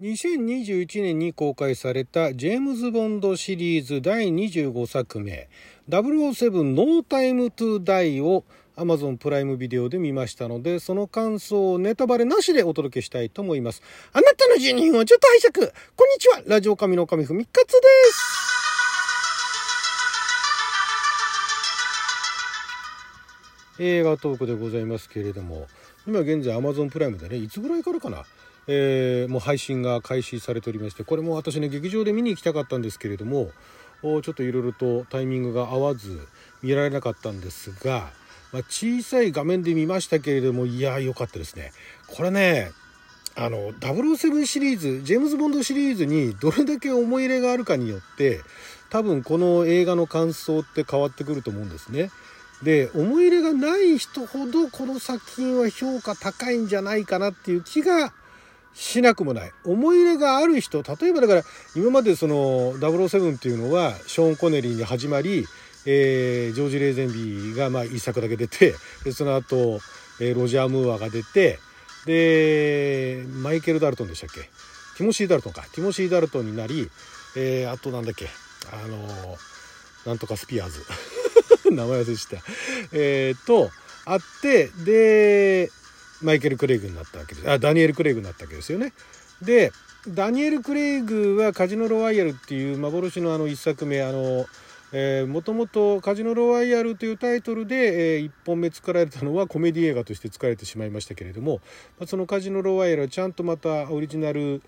2021年に公開されたジェームズ・ボンドシリーズ第25作目007ノータイムトゥダイを Amazon プライムビデオで見ましたので、その感想をネタバレなしでお届けしたいと思います。あなたの住人をちょっと拝借。こんにちは。ラジオ神の神ふみかつです。映画トークでございますけれども、今現在 Amazon プライムでね、いつぐらいからかな？えー、もう配信が開始されておりましてこれも私ね劇場で見に行きたかったんですけれどもちょっといろいろとタイミングが合わず見られなかったんですが、まあ、小さい画面で見ましたけれどもいや良かったですねこれねあの007シリーズジェームズ・ボンドシリーズにどれだけ思い入れがあるかによって多分この映画の感想って変わってくると思うんですね。で思い入れがない人ほどこの作品は評価高いんじゃないかなっていう気がしなくもない。思い入れがある人、例えばだから、今までその007っていうのは、ショーン・コネリーに始まり、えー、ジョージ・レーゼンビーがまあ一作だけ出て、でその後、えー、ロジャー・ムーアが出て、で、マイケル・ダルトンでしたっけ？ティモシー・ダルトンか。ティモシー・ダルトンになり、えー、あとなんだっけ？あのなんとかスピアーズ。名前忘れした。えー、と、あって、で、マイケル・クレイグになったわけですあダニエル・クレイグになったわけですよね。でダニエル・クレイグはカジノ・ロワイヤルっていう幻のあの一作目あのもともと「カジノ・ロワイヤル」というタイトルで、えー、1本目作られたのはコメディ映画として作られてしまいましたけれども、まあ、その「カジノ・ロワイヤル」はちゃんとまたオリジナル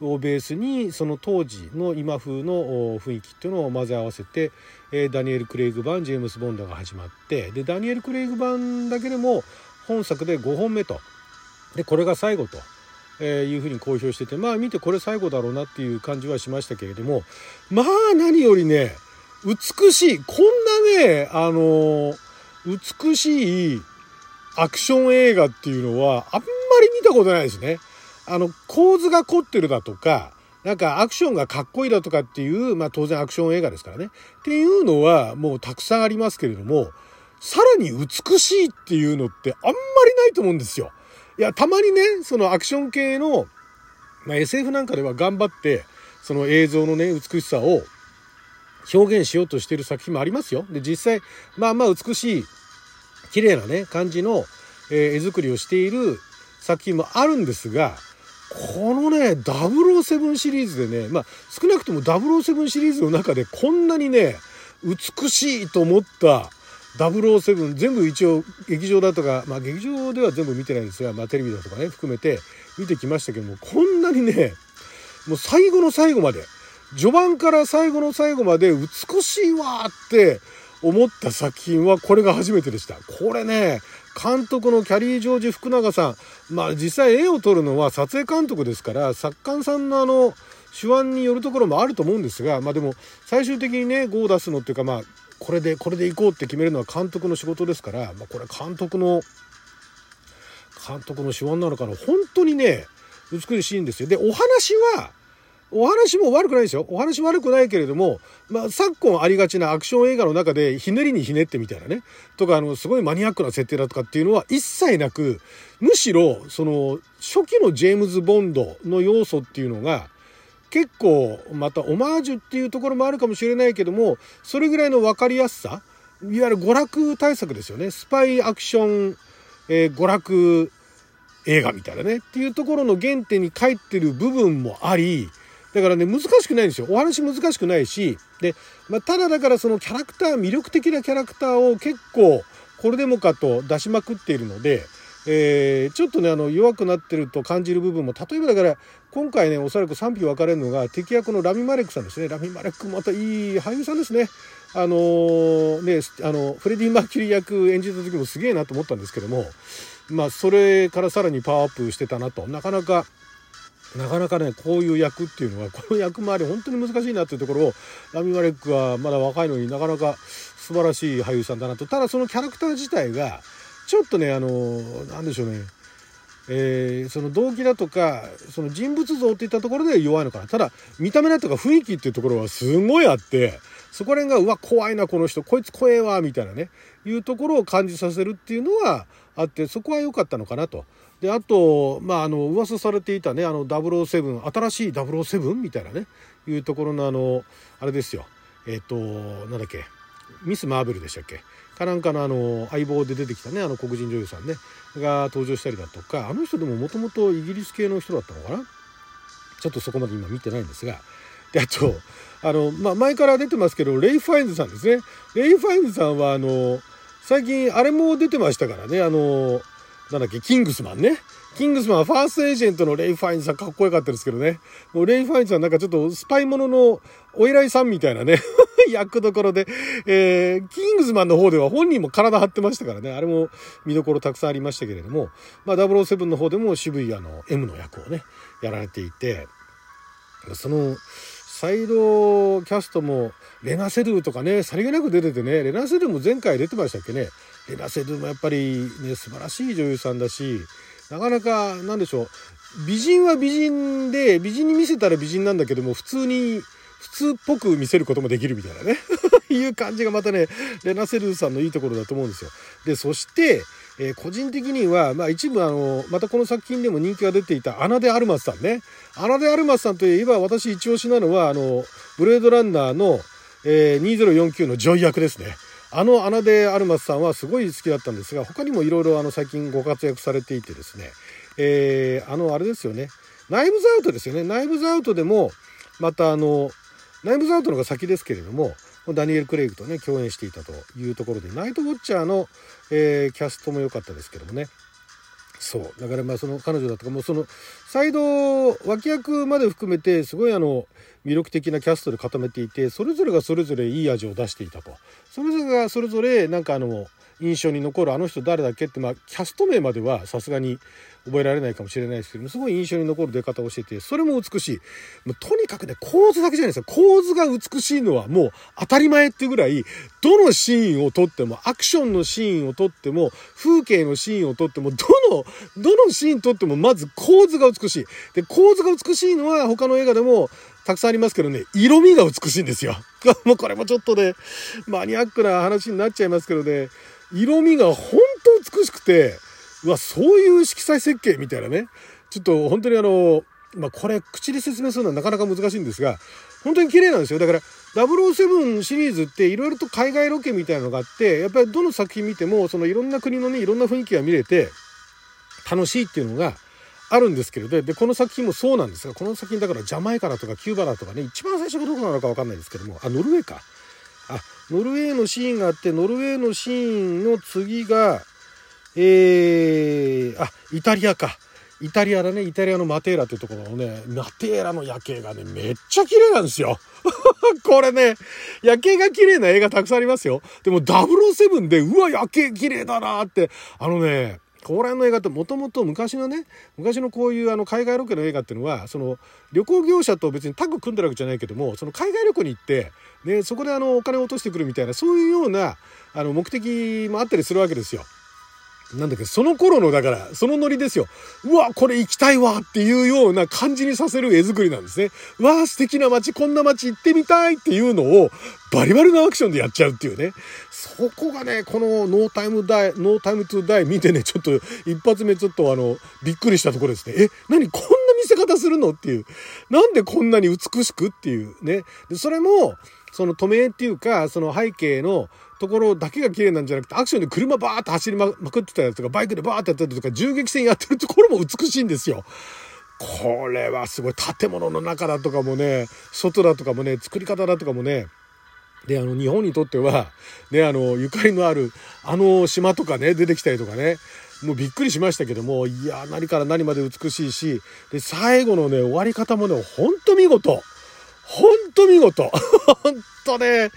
をベースにその当時の今風の雰囲気っていうのを混ぜ合わせて、えー、ダニエル・クレイグ版ジェームス・ボンドが始まってでダニエル・クレイグ版だけでも本作で5本目とでこれが最後と。えー、いうふうに公表しててまあ見てこれ最後だろうなっていう感じはしましたけれどもまあ何よりね美しいこんなねあの、美しいアクション映画っていうのはあんまり見たことないですね。あの構図が凝ってるだとかなんかアクションがかっこいいだとかっていう、まあ当然アクション映画ですからね。っていうのはもうたくさんありますけれども、さらに美しいっていうのってあんまりないと思うんですよ。いや、たまにね、そのアクション系の、まあ、SF なんかでは頑張って、その映像のね、美しさを表現しようとしてる作品もありますよ。で、実際、まあまあ美しい、綺麗なね、感じの、えー、絵作りをしている作品もあるんですが、このね、007シリーズでね、まあ少なくとも007シリーズの中でこんなにね、美しいと思った007全部一応劇場だとか、まあ劇場では全部見てないんですが、まあテレビだとかね、含めて見てきましたけども、こんなにね、もう最後の最後まで、序盤から最後の最後まで美しいわって思った作品はこれが初めてでした。これね、監督のキャリー・ジョージ・福永さん、まあ実際絵を撮るのは撮影監督ですから、作家さんのあの、手腕によるところもあると思うんですが、まあでも最終的にね、5を出すのっていうかまあこれでこれでいこうって決めるのは監督の仕事ですから、まあ、これ監督の監督の手腕なのかな本当にね美しいんですよ。でお話はお話も悪くないですよ。お話悪くないけれども、まあ、昨今ありがちなアクション映画の中でひねりにひねってみたいなね、とか、あの、すごいマニアックな設定だとかっていうのは一切なく、むしろ、その、初期のジェームズ・ボンドの要素っていうのが、結構またオマージュっていうところもあるかもしれないけどもそれぐらいの分かりやすさいわゆる娯楽対策ですよね。スパイアクション、えー、娯楽映画みたいなね。っていうところの原点に帰ってる部分もありだからね難しくないんですよ。お話難しくないしで、まあ、ただだからそのキャラクター魅力的なキャラクターを結構これでもかと出しまくっているのでえー、ちょっとねあの弱くなってると感じる部分も例えばだから今回ねおそらく賛否分かれるのが敵役のラミ・マレックさんですね。ラミ・マレックまたいい俳優さんですね。あのー、ねあのフレディ・マーキュリー役演じた時もすげえなと思ったんですけどもまあそれからさらにパワーアップしてたなと。なかなかなかなかねこういう役っていうのはこの役回り本当に難しいなっていうところをラミ・マレックはまだ若いのになかなか素晴らしい俳優さんだなと。ただそのキャラクター自体がちょっとねあの何でしょうね。えー、その動機だとかその人物像っていったところで弱いのかな。ただ見た目だとか雰囲気っていうところはすごいあってそこら辺がうわ怖いなこの人こいつ怖えわみたいなねいうところを感じさせるっていうのはあってそこは良かったのかなと。であとまああの噂されていたねあの007新しい007みたいなねいうところのあのあれですよ。えっ、ー、となんだっけミス・マーベルでしたっけ？かなんかのあの相棒で出てきたねあの黒人女優さんねが登場したりだとかあの人でももともとイギリス系の人だったのかな？ちょっとそこまで今見てないんですがであとあの、まあ、前から出てますけどレイ・ファインズさんですね。レイ・ファインズさんはあの最近あれも出てましたからねあのなんだっけ、キングスマンね。キングスマンはファーストエージェントのレイ・ファインさんかっこよかったですけどね。もうレイ・ファインさんなんかちょっとスパイもののお偉いさんみたいなね、役どころで、えー、キングスマンの方では本人も体張ってましたからね、あれも見どころたくさんありましたけれども、まあ007の方でも渋いあの M の役をね、やられていて、その、サイドキャストもレナ・セドゥとかね、さりげなく出ててね、レナ・セドゥも前回出てましたっけね。レナ・セドゥもやっぱりね、素晴らしい女優さんだし、なかなか、なんでしょう、美人は美人で、美人に見せたら美人なんだけども、普通に、普通っぽく見せることもできるみたいなね いう感じがまたね、レナ・セルさんのいいところだと思うんですよ。で、そして、えー、個人的には、まあ一部あの、またこの作品でも人気が出ていたアナデ・アルマスさんね。アナデ・アルマスさんといえば私一押しなのは、あの、ブレードランナーの、えー、2049のジョイ役ですね。あのアナデ・アルマスさんはすごい好きだったんですが、他にもいろいろあの最近ご活躍されていてですね、えー、あの、あれですよね。ナイブズアウトですよね。ナイブズアウトでも、またあの、ナイブズアウトのが先ですけれども、ダニエル・クレイグとね、共演していたというところで、ナイト・ウォッチャーの、えー、キャストも良かったですけどもね。そう。だからまあその彼女だとか、もうその、サイド脇役まで含めて、すごいあの、魅力的なキャストで固めていて、それぞれがそれぞれいい味を出していたと。それぞれがそれぞれ、なんかあの、印象に残るあの人誰だっけ？って、まあ、キャスト名まではさすがに覚えられないかもしれないですけども、すごい印象に残る出方をしてて、それも美しい。もうとにかくね、構図だけじゃないですよ。構図が美しいのはもう当たり前っていうぐらい、どのシーンを撮っても、アクションのシーンを撮っても、風景のシーンを撮っても、どの、どのシーン撮っても、まず構図が美しい。で、構図が美しいのは他の映画でもたくさんありますけどね、色味が美しいんですよ。もうこれもちょっとね、マニアックな話になっちゃいますけどね、色味が本当美しくて、うわ、そういう色彩設計みたいなね。ちょっと本当にあの、まあ、これ口で説明するのはなかなか難しいんですが、本当に綺麗なんですよ。だから、007シリーズっていろいろと海外ロケみたいなのがあって、やっぱりどの作品見ても、そのいろんな国のね、いろんな雰囲気が見れて、楽しいっていうのがあるんですけれど、で、この作品もそうなんですが、この作品だからジャマイカだとかキューバだとかね、一番最初がどこなのかわかんないですけども、あ、ノルウェーか。あ、ノルウェーのシーンがあって、ノルウェーのシーンの次が、えー、あ、イタリアか。イタリアだね、イタリアのマテーラっていうところのね、マテーラの夜景がね、めっちゃ綺麗なんですよ。これね、夜景が綺麗な映画たくさんありますよ。でも007で、うわ、夜景綺麗だなって、あのね、ここら辺の映画ってもともと昔のね昔のこういうあの海外ロケの映画っていうのはその旅行業者と別にタッグ組んでるわけじゃないけどもその海外旅行に行って、ね、そこであのお金を落としてくるみたいなそういうようなあの目的もあったりするわけですよ。なんだっけ、その頃の、だから、そのノリですよ。うわ、これ行きたいわっていうような感じにさせる絵作りなんですね。わあ、素敵な街、こんな街行ってみたいっていうのを、バリバリのアクションでやっちゃうっていうね。そこがね、このノータイムダイ、ノータイムトゥダイ見てね、ちょっと一発目ちょっとあの、びっくりしたところですね。え、何こんな見せ方するのっていう。なんでこんなに美しくっていうね。で、それも、その止めっていうか、その背景の、ところだけが綺麗なんじゃなくて、アクションで車バーって走りまくってたやつとか、バイクでバーってやってたとか、銃撃戦やってるところも美しいんですよ。これはすごい。建物の中だとかもね、外だとかもね、作り方だとかもね、で、あの、日本にとっては、ね、あの、ゆかりのある、あの島とかね、出てきたりとかね、もうびっくりしましたけども、いや、何から何まで美しいし、で、最後のね、終わり方もね、ほんと見事。ほんと見事。ほんとね、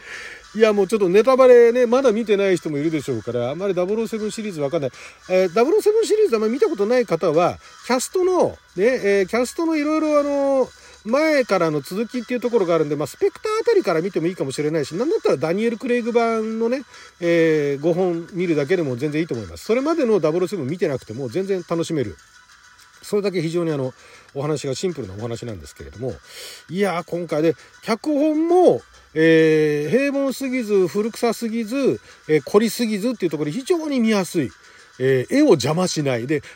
いやもうちょっとネタバレね、まだ見てない人もいるでしょうから、あんまり007シリーズわかんない。えー、007シリーズあんまり見たことない方は、キャストの、ね、えー、キャストのいろいろあの、前からの続きっていうところがあるんで、まあ、スペクターあたりから見てもいいかもしれないし、なんだったらダニエル・クレイグ版のね、えー、5本見るだけでも全然いいと思います。それまでの007見てなくても全然楽しめるそれだけ非常にあのお話がシンプルなお話なんですけれどもいや今回で脚本も、えー、平凡すぎず古臭すぎず、えー、凝りすぎずっていうところで非常に見やすい。えー、絵を邪魔しないでか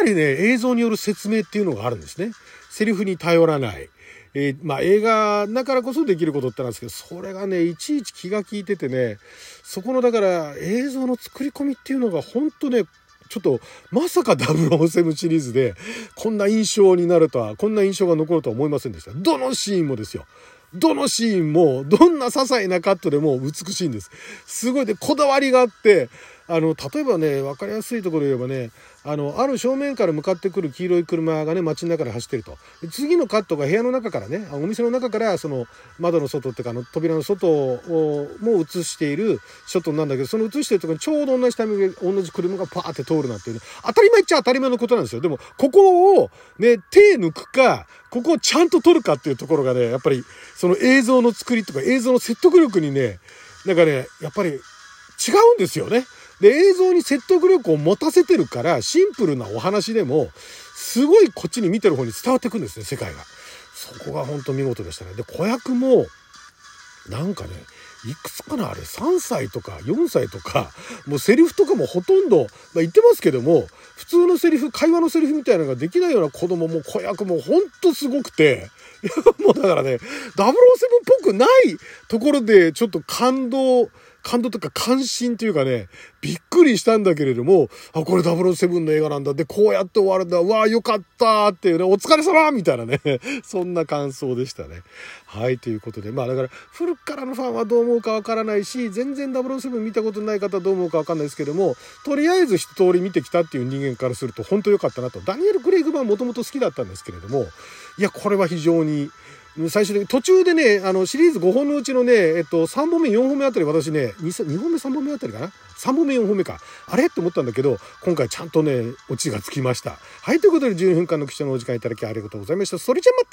なりね映像による説明っていうのがあるんですね。セリフに頼らない。えー、まあ映画だからこそできることってなんですけどそれがねいちいち気が利いててねそこのだから映像の作り込みっていうのが本当ねちょっとまさか007シリーズでこんな印象になるとはこんな印象が残るとは思いませんでした。どのシーンもですよ。どのシーンもどんな些細なカットでも美しいんです。すごいでこだわりがあってあの例えばね分かりやすいところで言えばねあのある正面から向かってくる黄色い車がね街の中で走ってると。次のカットが部屋の中からねお店の中からその窓の外っていうかあの扉の外をも映しているショットなんだけどその映してるところにちょうど同じタイミングで同じ車がパーって通るなんていう、ね、当たり前っちゃ当たり前のことなんですよ。でもここをね手抜くかここをちゃんと撮るかっていうところがねやっぱりその映像の作りとか映像の説得力にねなんかねやっぱり違うんですよね。で、映像に説得力を持たせてるから、シンプルなお話でも、すごいこっちに見てる方に伝わってくんですね、世界が。そこが本当見事でしたね。で、子役も、なんかね、いくつかなあれ3歳とか4歳とかもうセリフとかもほとんど、まあ、言ってますけども普通のセリフ会話のセリフみたいなのができないような子供も子役もほんとすごくていや もうだからね007っぽくないところでちょっと感動感動とか関心というかね、びっくりしたんだけれども、あ、これ007の映画なんだ。で、こうやって終わるんだ。わあ、よかったっていうね、お疲れ様みたいなね、そんな感想でしたね。はい、ということで、まあだから、古くからのファンはどう思うかわからないし、全然007見たことない方はどう思うかわかんないですけども、とりあえず一通り見てきたっていう人間からすると、本当良かったなと。ダニエル・グレイグマンもともと好きだったんですけれども、いや、これは非常に、最終的に途中でねあのシリーズ5本のうちのね、えっと、3本目4本目あたり私ね 2, 2本目3本目あたりかな？3本目4本目か。あれ？って思ったんだけど今回ちゃんとねオチがつきました。はいということで12分間の記者のお時間いただきありがとうございました。それじゃまた！